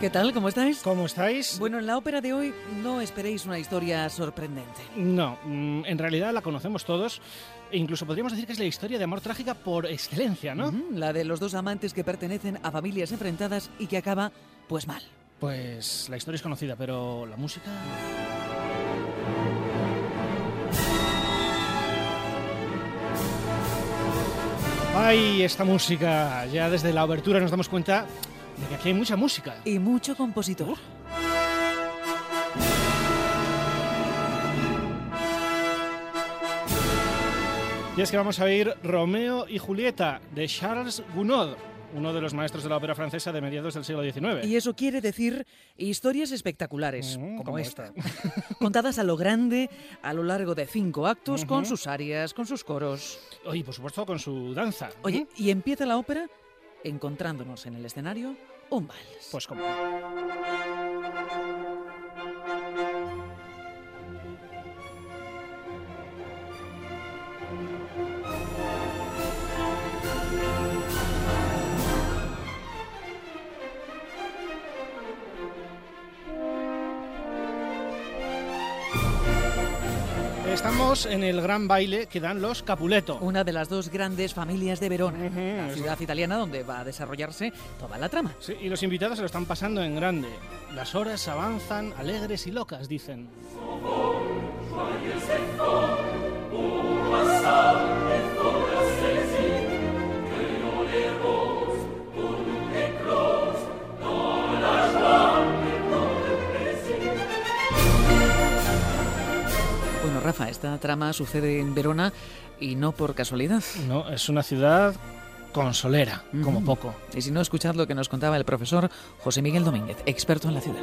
¿Qué tal? ¿Cómo estáis? ¿Cómo estáis? Bueno, en la ópera de hoy no esperéis una historia sorprendente. No, mm, en realidad la conocemos todos. E incluso podríamos decir que es la historia de amor trágica por excelencia, ¿no? La de los dos amantes que pertenecen a familias enfrentadas y que acaba, pues mal. Pues la historia es conocida, pero la música... ¡Ay, esta música! Ya desde la abertura nos damos cuenta de que aquí hay mucha música. Y mucho compositor. Y es que vamos a oír Romeo y Julieta de Charles Gounod, uno de los maestros de la ópera francesa de mediados del siglo XIX. Y eso quiere decir historias espectaculares, Mm, como, como esta. Contadas a lo grande, a lo largo de cinco actos, con sus arias, con sus coros. Oye, por supuesto con su danza. Oye, y empieza la ópera encontrándonos en el escenario un vals. Pues como... Estamos en el gran baile que dan los Capuleto. Una de las dos grandes familias de Verona, la eso. ciudad italiana donde va a desarrollarse toda la trama. Sí, y los invitados se lo están pasando en grande. Las horas avanzan alegres y locas, dicen. Rafa, esta trama sucede en Verona y no por casualidad. No, es una ciudad consolera, como Ujú. poco. Y si no, escuchad lo que nos contaba el profesor José Miguel Domínguez, experto en la ciudad.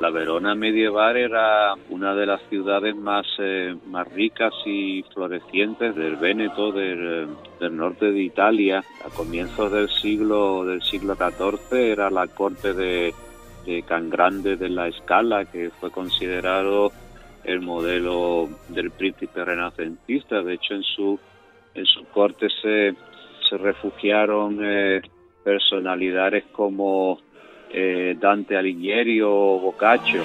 La Verona medieval era una de las ciudades más, eh, más ricas y florecientes del Véneto, del, eh, del norte de Italia. A comienzos del siglo del siglo XIV era la corte de, de Can Grande de la Escala, que fue considerado el modelo del príncipe renacentista. De hecho, en su en su corte se, se refugiaron eh, personalidades como eh, Dante Alighieri o Boccaccio.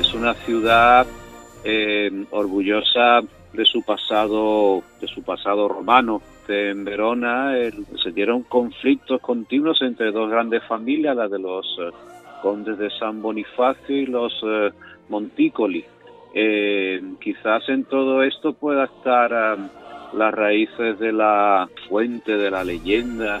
Es una ciudad eh, orgullosa de su pasado, de su pasado romano. En Verona el- se dieron conflictos continuos entre dos grandes familias, la de los eh, condes de San Bonifacio y los eh, Monticoli. Eh, quizás en todo esto pueda estar ah, las raíces de la fuente de la leyenda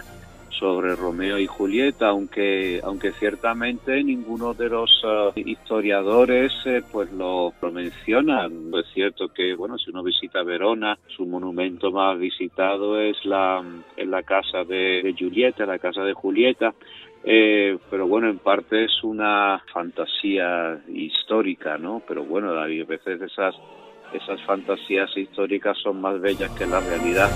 sobre Romeo y Julieta, aunque aunque ciertamente ninguno de los historiadores eh, pues lo, lo menciona. Es cierto que bueno si uno visita Verona, su monumento más visitado es la es la casa de, de Julieta, la casa de Julieta. Eh, pero bueno, en parte es una fantasía histórica, ¿no? Pero bueno, a veces esas esas fantasías históricas son más bellas que la realidad.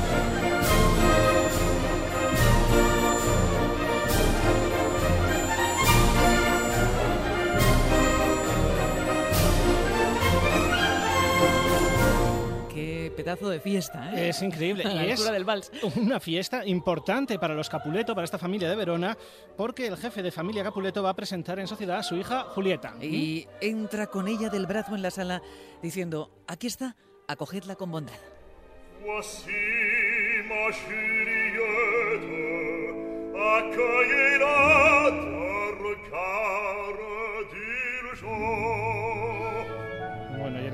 Pedazo de fiesta, ¿eh? Es increíble. A la y es del vals. una fiesta importante para los Capuleto, para esta familia de Verona, porque el jefe de familia Capuleto va a presentar en sociedad a su hija Julieta. Y entra con ella del brazo en la sala diciendo, aquí está, acogedla con bondad.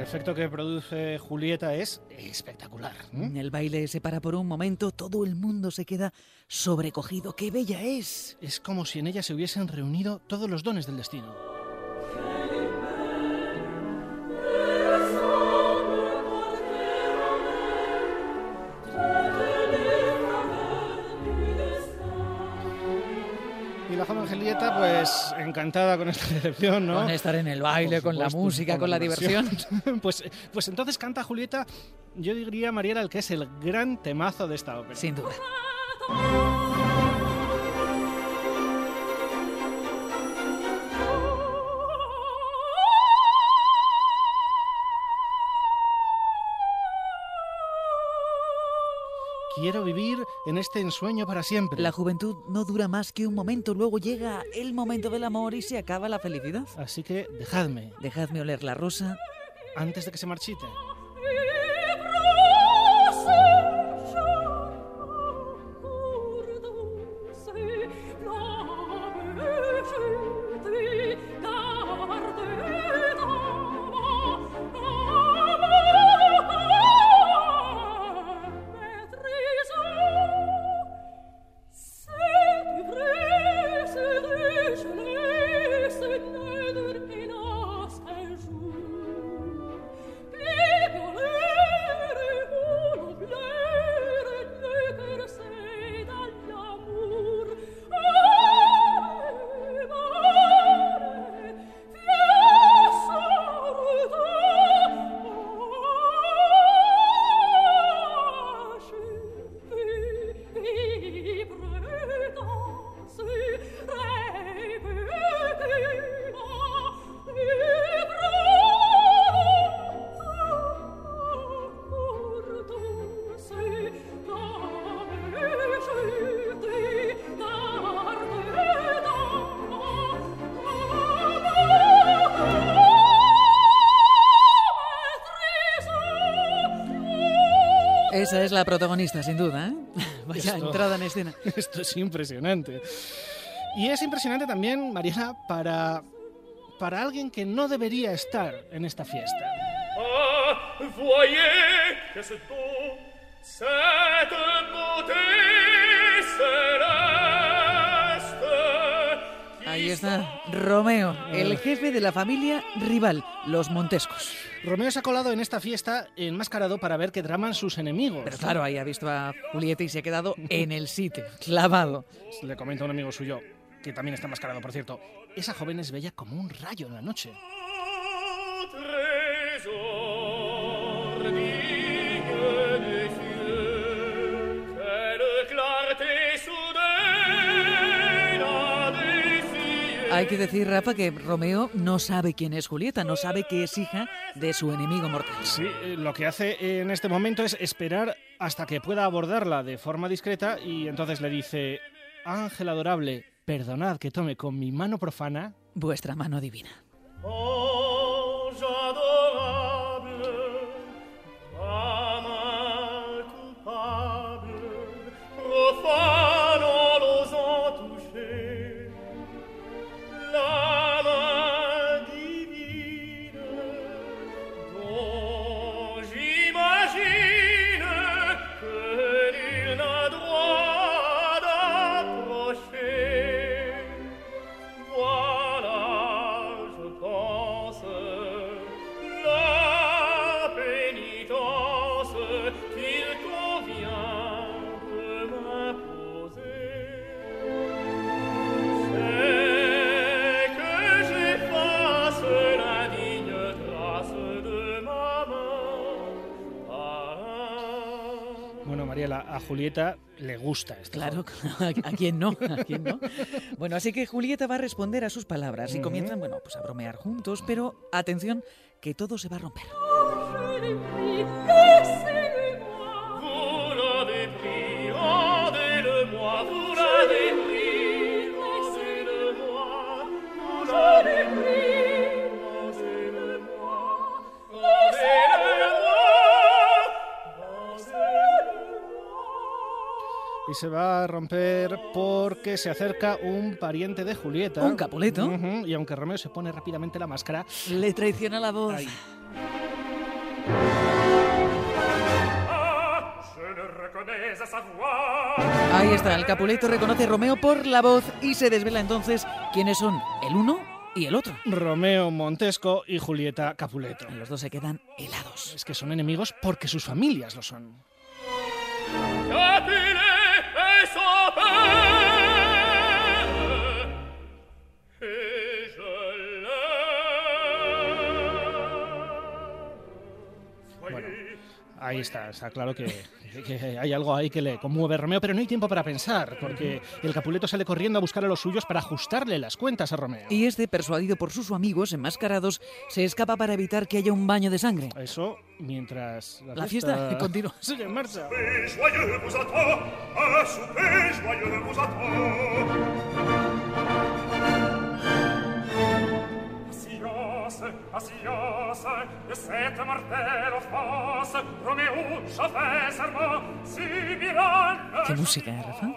Efecto que produce Julieta es espectacular. ¿eh? El baile se para por un momento, todo el mundo se queda sobrecogido. ¡Qué bella es! Es como si en ella se hubiesen reunido todos los dones del destino. Julieta, pues encantada con esta recepción, ¿no? Con estar en el baile, con la música, con la diversión. pues, pues entonces canta Julieta, yo diría, Mariela, el que es el gran temazo de esta ópera. Sin duda. Quiero vivir en este ensueño para siempre. La juventud no dura más que un momento, luego llega el momento del amor y se acaba la felicidad. Así que dejadme, Dejadme oler la rosa. antes de que se marchite. La protagonista, sin duda. ¿eh? Vaya Esto- entrada en escena. Esto es impresionante. Y es impresionante también, Mariela, para, para alguien que no debería estar en esta fiesta. Ah, Ahí está Romeo, el jefe de la familia rival, los Montescos. Romeo se ha colado en esta fiesta enmascarado para ver qué traman sus enemigos. Pero claro, ahí ha visto a Julieta y se ha quedado en el sitio, clavado. Le comenta un amigo suyo, que también está enmascarado, por cierto. Esa joven es bella como un rayo en la noche. Hay que decir, Rafa, que Romeo no sabe quién es Julieta, no sabe que es hija de su enemigo mortal. Sí, eh, lo que hace en este momento es esperar hasta que pueda abordarla de forma discreta y entonces le dice, Ángel adorable, perdonad que tome con mi mano profana Vuestra mano divina. Ange Mariela, a Julieta le gusta esto. Claro, ¿a quién no? ¿A quién no? Bueno, así que Julieta va a responder a sus palabras y comienzan, bueno, pues a bromear juntos, pero atención, que todo se va a romper. Y se va a romper porque se acerca un pariente de Julieta. Un Capuleto. Y aunque Romeo se pone rápidamente la máscara, Le traiciona la voz. Ah. Ahí está, el Capuleto reconoce a Romeo por la voz y se desvela entonces quiénes son el uno y el otro. Romeo Montesco y Julieta Capuleto. Los dos se quedan helados. Es que son enemigos porque sus familias lo son. 别说不。Ahí está, está claro que, que hay algo ahí que le conmueve a Romeo, pero no hay tiempo para pensar, porque el Capuleto sale corriendo a buscar a los suyos para ajustarle las cuentas a Romeo. Y este, persuadido por sus amigos enmascarados, se escapa para evitar que haya un baño de sangre. Eso mientras La fiesta continúa. sigue en marcha. Roméo, je fais serment, subira le ¿Qué música, eh, Rafa?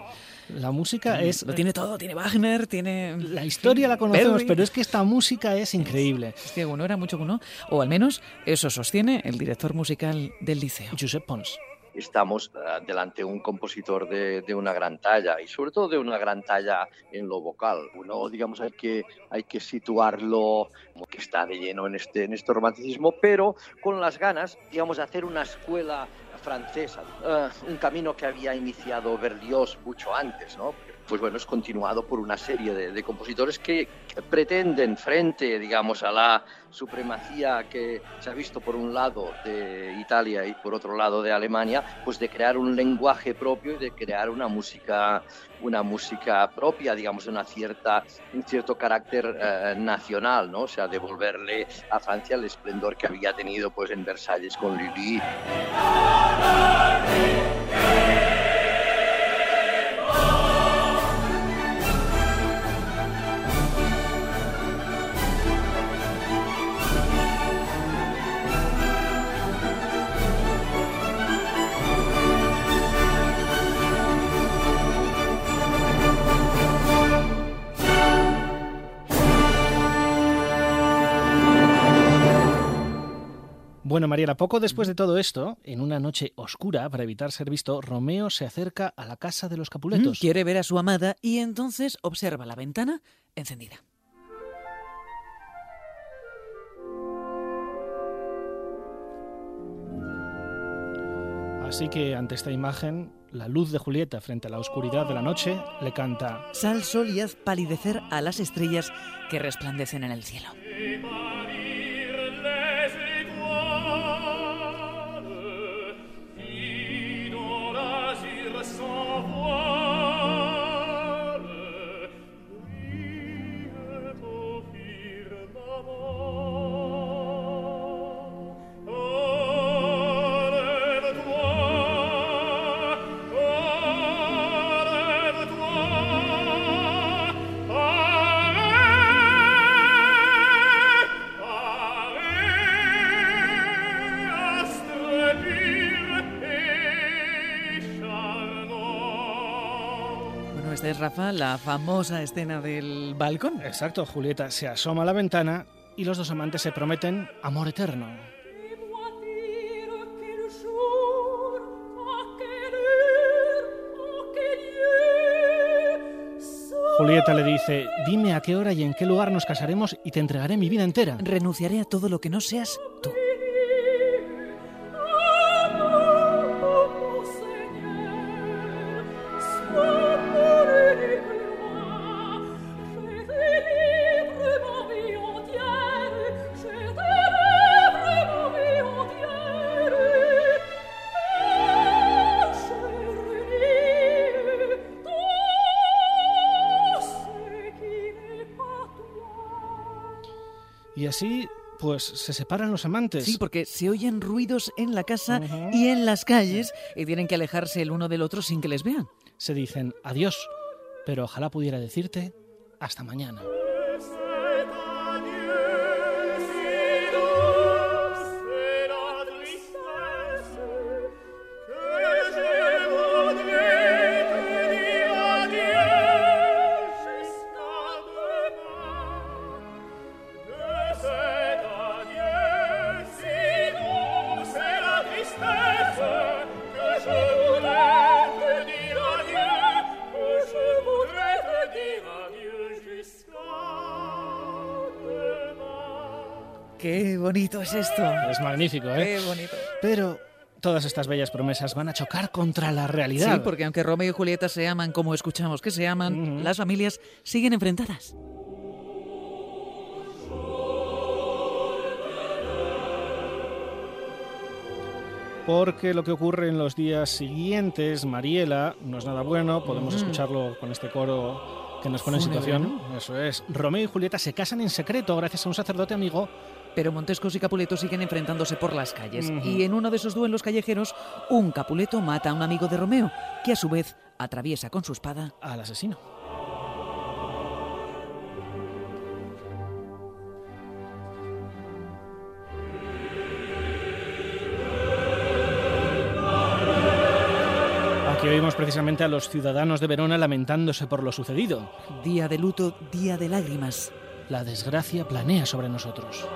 La música es... Lo tiene todo, tiene Wagner, tiene... La historia la conocemos, Berry. pero es que esta música es increíble. Hostia, uno era mucho que uno, o al menos eso sostiene el director musical del liceo. Josep Pons. Estamos eh, delante de un compositor de, de una gran talla y sobre todo de una gran talla en lo vocal. Uno, digamos, hay que, hay que situarlo como que está de lleno en este, en este romanticismo, pero con las ganas, digamos, de hacer una escuela francesa, eh, un camino que había iniciado Berlioz mucho antes, ¿no? Pues bueno, es continuado por una serie de, de compositores que, que pretenden, frente, digamos, a la supremacía que se ha visto por un lado de Italia y por otro lado de Alemania, pues de crear un lenguaje propio y de crear una música, una música propia, digamos, una cierta, un cierto carácter eh, nacional, ¿no? O sea, devolverle a Francia el esplendor que había tenido pues en Versalles con Lully. Bueno, Mariela, poco después de todo esto, en una noche oscura, para evitar ser visto, Romeo se acerca a la casa de los Capuletos. Quiere ver a su amada y entonces observa la ventana encendida. Así que ante esta imagen, la luz de Julieta frente a la oscuridad de la noche le canta Sal sol y haz palidecer a las estrellas que resplandecen en el cielo. Bueno, esta es Rafa, la famosa escena del balcón. Exacto, Julieta se asoma a la ventana y los dos amantes se prometen amor eterno. Julieta le dice, dime a qué hora y en qué lugar nos casaremos y te entregaré mi vida entera. Renunciaré a todo lo que no seas tú. Pues se separan los amantes. Sí, porque se oyen ruidos en la casa y en las calles y tienen que alejarse el uno del otro sin que les vean. Se dicen adiós, pero ojalá pudiera decirte hasta mañana. Bonito es esto. Es magnífico, ¿eh? Qué bonito. Pero todas estas bellas promesas van a chocar contra la realidad. Sí, porque aunque Romeo y Julieta se aman como escuchamos que se aman, Ujú. las familias siguen enfrentadas. porque lo que ocurre en los días siguientes, Mariela, no es nada bueno, podemos Mm. escucharlo con este coro que nos pone en situación. Eso es. Romeo y Julieta se casan en secreto gracias a un sacerdote amigo. Pero Montescos y Capuleto siguen enfrentándose por las calles. Y en uno de esos duelos callejeros, un Capuleto mata a un amigo de Romeo, que a su vez atraviesa con su espada al asesino. Aquí oímos precisamente a los ciudadanos de Verona lamentándose por lo sucedido. Día de luto, día de lágrimas. La desgracia planea sobre nosotros.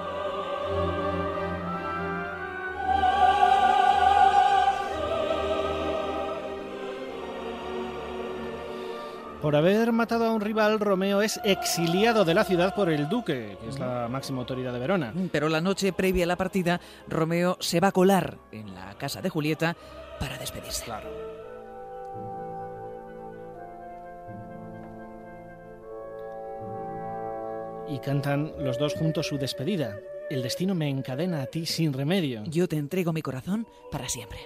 Por haber matado a un rival, Romeo es exiliado de la ciudad por el duque, que es la máxima autoridad de Verona. Pero la noche previa a la partida, Romeo se va a colar en la casa de Julieta para despedirse. Claro. Y cantan los dos juntos su despedida. El destino me encadena a ti sin remedio. Yo te entrego mi corazón para siempre.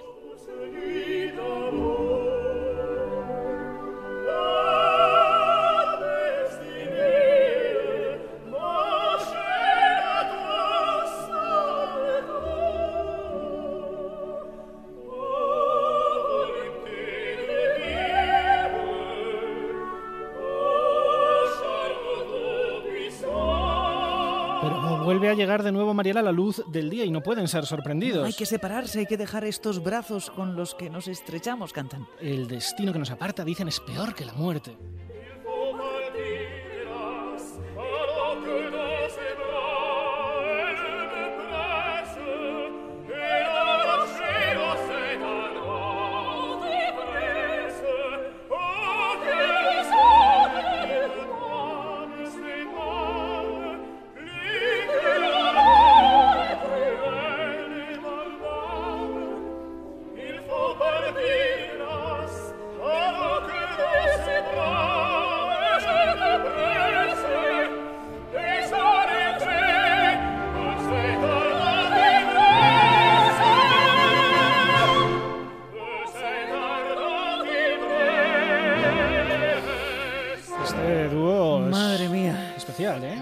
Vuelve a llegar de nuevo Mariela a la luz del día y no pueden ser sorprendidos. Hay que separarse, hay que dejar estos brazos con los que nos estrechamos, cantan. El destino que nos aparta, dicen, es peor que la muerte.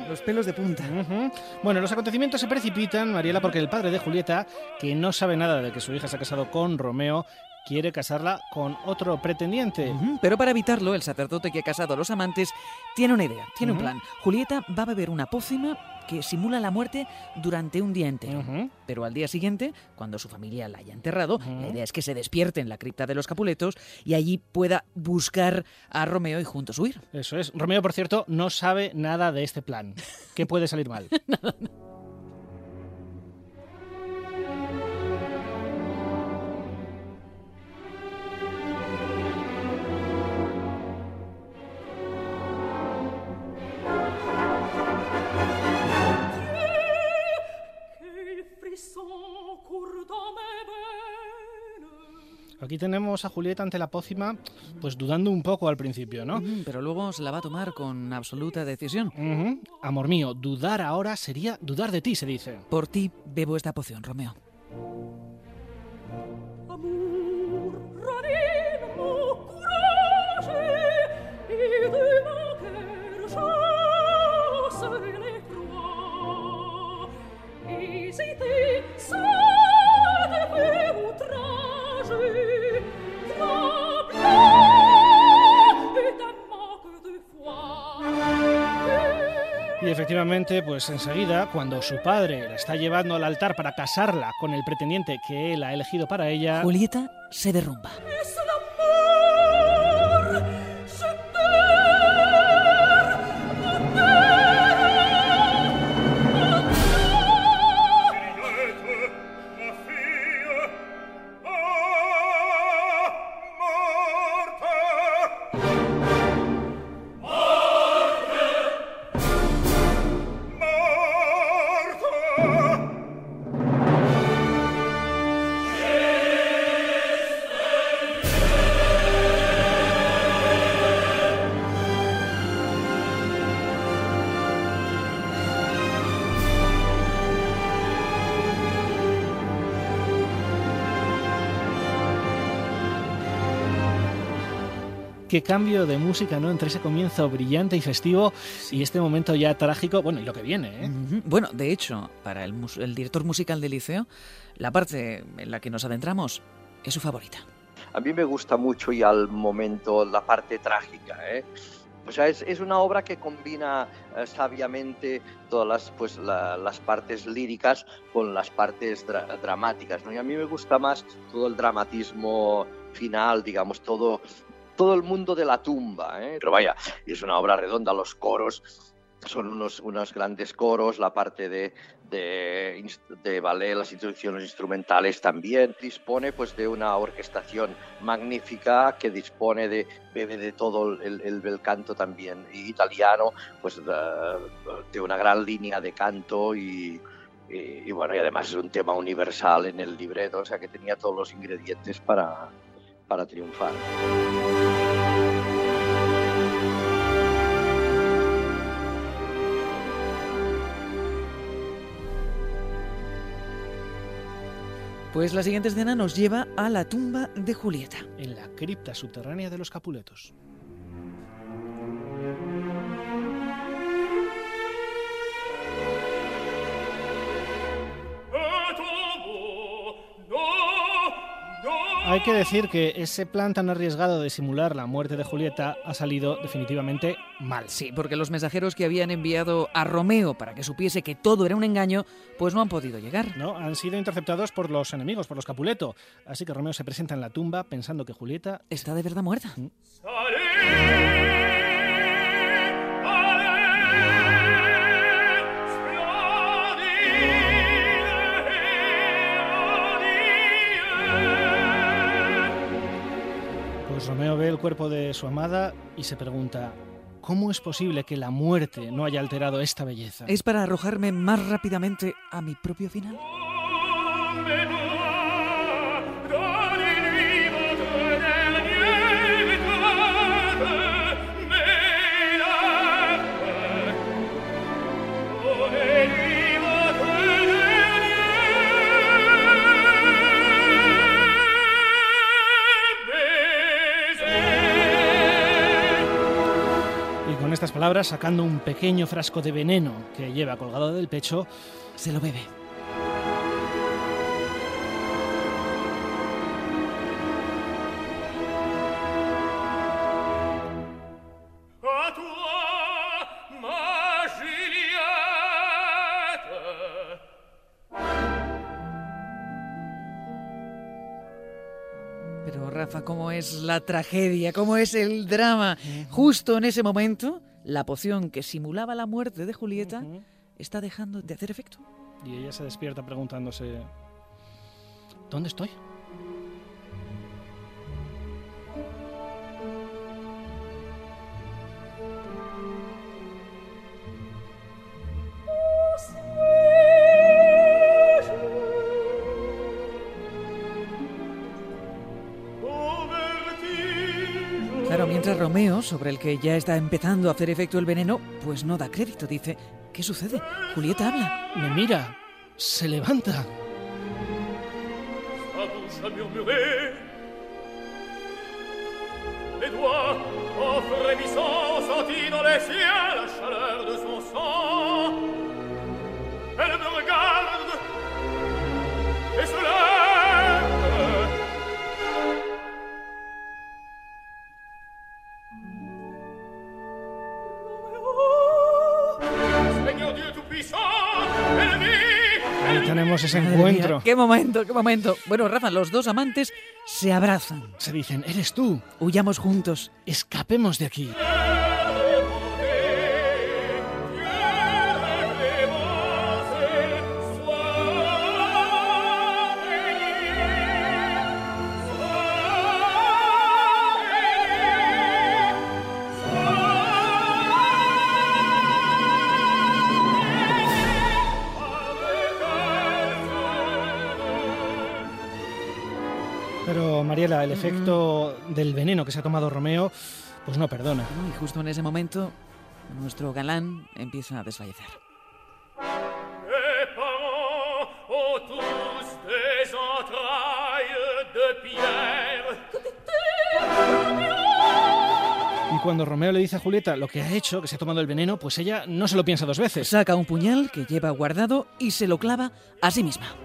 Los pelos de punta. Bueno, los acontecimientos se precipitan, Mariela, porque el padre de Julieta, que no sabe nada de que su hija se ha casado con Romeo, quiere casarla con otro pretendiente. Pero para evitarlo, el sacerdote que ha casado a los amantes tiene una idea, tiene un plan. Julieta va a beber una pócima que simula la muerte durante un día entero. Pero al día siguiente, cuando su familia la haya enterrado, la idea es que se despierte en la cripta de los Capuletos y allí pueda buscar a Romeo y juntos huir. Eso es. Romeo, por cierto, no sabe nada de este plan. ¿Qué puede salir mal? Aquí tenemos a Julieta ante la pócima, pues dudando un poco al principio, ¿no? Pero luego se la va a tomar con absoluta decisión. Amor mío, dudar ahora sería dudar de ti, se dice. Por ti bebo esta poción, Romeo. Efectivamente, pues enseguida, cuando su padre la está llevando al altar para casarla con el pretendiente que él ha elegido para ella, Julieta se derrumba. Qué cambio de música, ¿no? Entre ese comienzo brillante y festivo y este momento ya trágico, bueno, y lo que viene, ¿eh? Ujú. Bueno, de hecho, para el, el director musical del liceo, la parte en la que nos adentramos es su favorita. A mí me gusta mucho y al momento la parte trágica. ¿eh? O sea, es, es una obra que combina eh, sabiamente todas las, pues, la- las partes líricas con las partes dra- dramáticas. ¿no? Y a mí me gusta más todo el dramatismo final, digamos, todo, todo el mundo de la tumba. ¿eh? Pero vaya, es una obra redonda, los coros son unos, unos grandes coros, la parte de, de, de ballet, las introducciones instrumentales también. Dispone pues de una orquestación magnífica que dispone de, bebe de todo el, el canto también italiano, pues de, de una gran línea de canto y, y, y bueno, y además es un tema universal en el libreto, o sea que tenía todos los ingredientes para, para triunfar. Pues la siguiente escena nos lleva a la tumba de Julieta. En la cripta subterránea de los Capuletos. Hay que decir que ese plan tan arriesgado de simular la muerte de Julieta ha salido definitivamente mal. Sí, porque los mensajeros que habían enviado a Romeo para que supiese que todo era un engaño, pues no han podido llegar. ¿no? Han sido interceptados por los enemigos, por los Capuleto. Así que Romeo se presenta en la tumba pensando que Julieta Está de verdad muerta. Pues el cuerpo de su amada y se pregunta, ¿cómo es posible que la muerte no haya alterado esta belleza? Es para arrojarme más rápidamente a mi propio final. Estas palabras, sacando un pequeño frasco de veneno que lleva colgado del pecho, Se lo bebe. Rafa, ¿cómo es la tragedia? ¿Cómo es el drama? Justo en ese momento, la poción que simulaba la muerte de Julieta está dejando de hacer efecto. y ella se despierta preguntándose, ¿dónde estoy? Romeo, sobre el que ya está empezando a hacer efecto el veneno, pues no da crédito. Dice, ¿qué sucede? Julieta habla. Me mira, se levanta. Tenemos ese Madre encuentro. mía, ¡Qué momento, qué momento! Bueno, Rafa, los dos amantes se abrazan. Se dicen, eres tú, Huyamos juntos. escapemos de aquí. El efecto del veneno que se ha tomado Romeo, pues no perdona. Y justo en ese momento, nuestro galán empieza a desfallecer. Pierre. cuando Romeo le dice a Julieta lo que ha hecho, que se ha tomado el veneno, pues ella no se lo piensa dos veces. Saca un puñal que lleva guardado y se lo clava a sí misma.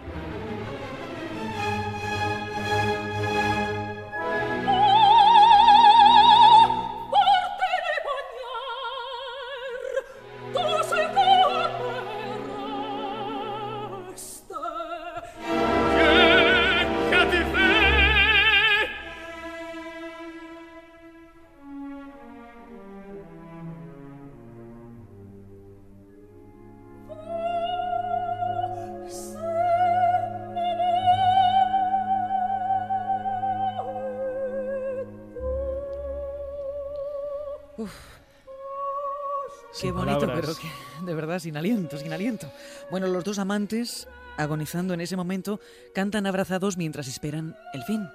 Qué bonito, palabras. pero que de verdad sin aliento, sin aliento. Bueno, los dos amantes, agonizando en ese momento, cantan abrazados mientras esperan el fin.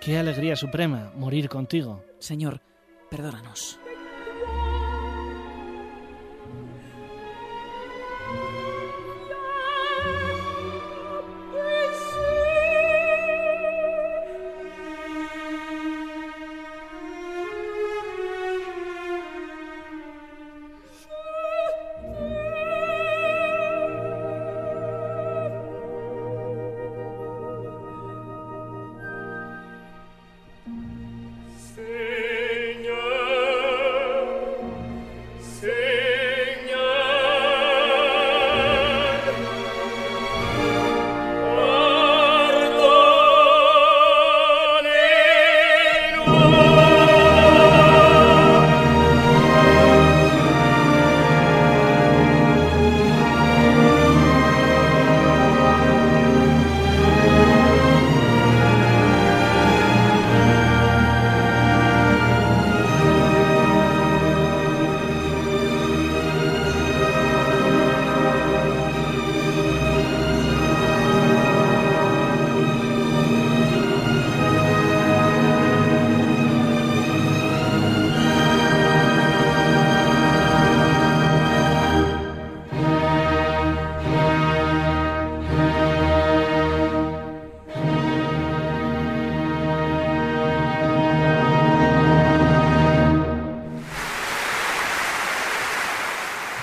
Qué alegría suprema morir contigo. Señor, perdónanos.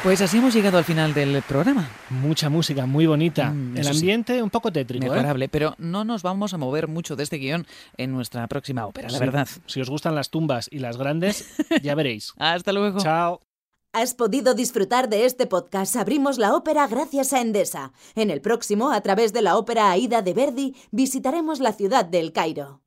Pues así hemos llegado al final del programa. Mucha música, muy bonita. Mm, el sí. ambiente un poco tétrico, ¿eh? Mejorable, pero no nos vamos a mover mucho de este guion en nuestra próxima ópera, la Sí. verdad. Si os gustan las tumbas y las grandes, ya veréis. Hasta luego. Chao. Has podido disfrutar de este podcast Abrimos la ópera gracias a Endesa. En el próximo, a través de la ópera Aida de Verdi, visitaremos la ciudad del Cairo.